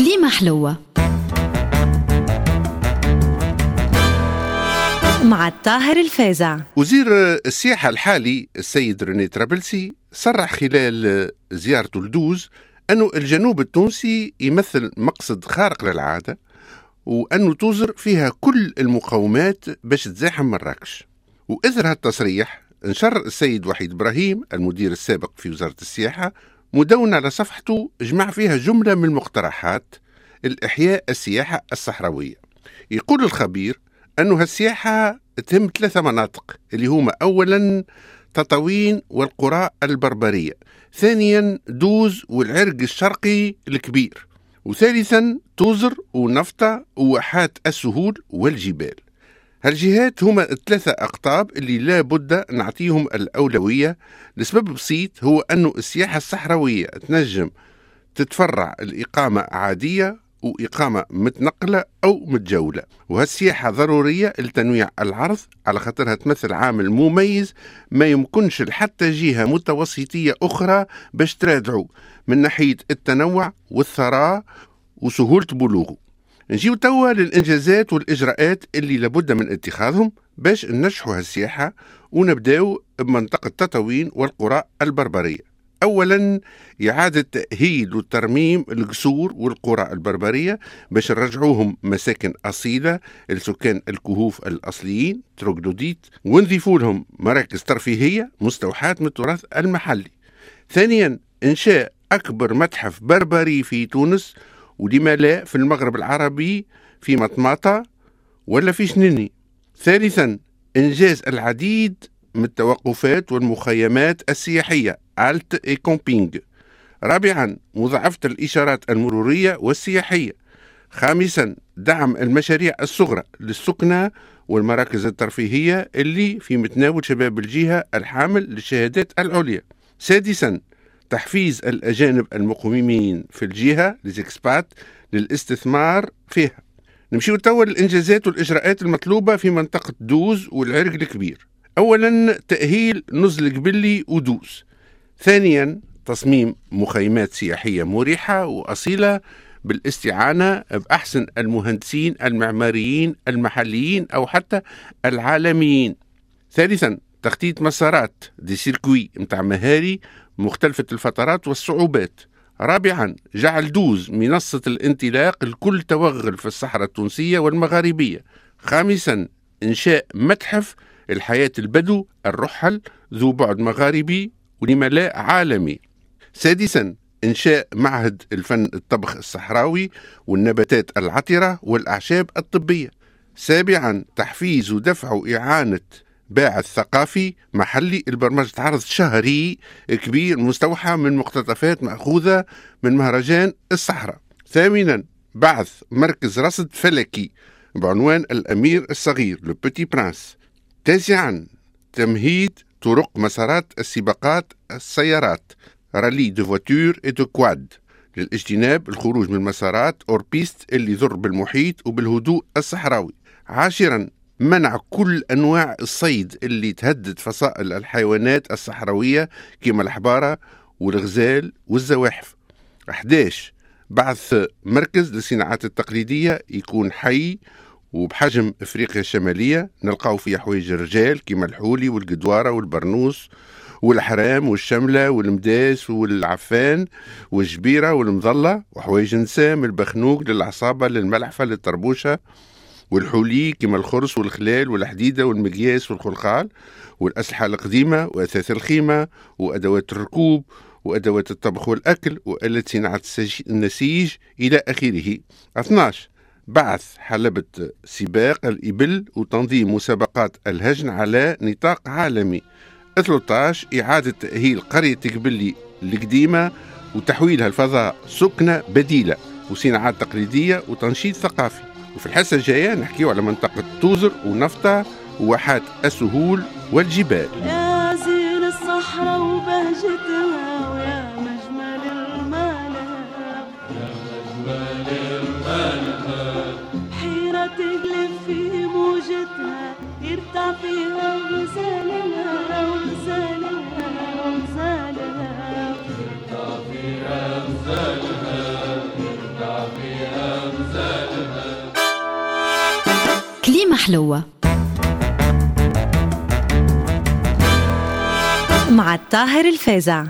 كليمة حلوة. مع الطاهر الفازع وزير السياحة الحالي السيد ريني ترابلسي صرح خلال زيارته لدوز أنه الجنوب التونسي يمثل مقصد خارق للعادة وأنه توزر فيها كل المقومات باش تزاحم مراكش. وإثر هالتصريح انشر السيد وحيد إبراهيم المدير السابق في وزارة السياحة مدونة على صفحته جمع فيها جملة من المقترحات الإحياء السياحة الصحراوية. يقول الخبير أنه هالسياحة تهم ثلاثة مناطق اللي هما أولا تطاوين والقرى البربرية ثانيا دوز والعرق الشرقي الكبير وثالثا توزر ونفطة وواحات السهول والجبال. هالجهات هما الثلاثة أقطاب اللي لا بد نعطيهم الأولوية. لسبب بسيط هو أنه السياحة الصحراوية تنجم تتفرع الإقامة عادية وإقامة متنقلة أو متجولة وهالسياحة ضرورية لتنويع العرض. على خاطرها تمثل عامل مميز ما يمكنش لحتى جهة متوسطية أخرى باش ترادعه من ناحية التنوع والثراء وسهولة بلوغه. نجيو توا للإنجازات والإجراءات اللي لابد من اتخاذهم باش ننجحوا هالسياحة ونبداو بمنطقة تطاوين والقرى البربرية اولا إعادة تأهيل وترميم القصور والقرى البربرية باش نرجعوهم مساكن أصيلة لسكان الكهوف الأصليين تروغلوديت ونضيفوا لهم مراكز ترفيهية مستوحاة من التراث المحلي. ثانيا إنشاء أكبر متحف بربري في تونس ولما لا في المغرب العربي في مطماطه ولا في شنيني. ثالثا إنجاز العديد من التوقفات والمخيمات السياحية ألت إي كومبينغ رابعا مضاعفة الإشارات المرورية والسياحية. خامسا دعم المشاريع الصغرى للسكنة والمراكز الترفيهية اللي في متناول شباب الجهة الحامل للشهادات العليا. سادسا تحفيز الأجانب المقيمين في الجهة لزيكسبات للاستثمار فيها. نمشيو توا للإنجازات والإجراءات المطلوبة في منطقة دوز والعرق الكبير. أولا تأهيل نزل قبلي ودوز. ثانيا تصميم مخيمات سياحية مريحة وأصيلة بالاستعانة بأحسن المهندسين المعماريين المحليين أو حتى العالميين. ثالثا تخطيط مسارات des circuits متاع مهاري مختلفة الفترات والصعوبات. رابعا جعل دوز منصة الانطلاق لكل توغل في الصحراء التونسية والمغاربية. خامسا إنشاء متحف الحياة البدو الرحل ذو بعد مغاربي ولما لا عالمي. سادسا إنشاء معهد الفن الطبخ الصحراوي والنباتات العطرة والأعشاب الطبية. سابعا تحفيز ودفع وإعانة باعث ثقافي محلي البرمجة. عرض شهري كبير مستوحى من مقتطفات مأخوذة من مهرجان الصحراء. ثامنا بعث مركز رصد فلكي بعنوان الأمير الصغير Le Petit Prince تاسعا تمهيد طرق مسارات السباقات السيارات rallye de voitures et de quads للاجتناب الخروج من المسارات hors-piste اللي يضر بالمحيط وبالهدوء الصحراوي. عاشرا منع كل أنواع الصيد اللي تهدد فصائل الحيوانات الصحراوية كما الحبارة والغزال والزواحف. 11 بعث مركز للصناعات التقليدية يكون حي وبحجم أفريقيا الشمالية. نلقاو فيه حوايج الرجال كيما الحولي والقدوارة والبرنوس والحرام والشملة والمداس والعفان والجبيرة والمظلة وحوايج النساء من البخنوق للعصابة للملحفة للطربوشة والحولي كما الخرس والخلال والحديدة والمقياس والخلخال والأسلحة القديمة وأثاث الخيمة وأدوات الركوب وأدوات الطبخ والأكل وآلة صناعة النسيج إلى آخره. 12 بعث حلبة سباق الإبل وتنظيم مسابقات الهجن على نطاق عالمي. 13 إعادة تأهيل قرية قبلي القديمة وتحويلها الفضاء سكنة بديلة وصناعات تقليدية وتنشيط ثقافي. وفي الحصة الجاية نحكيو على منطقة توزر ونفطة وواحات السهول والجبال. كليمة حلوة. مع الطاهر الفازع.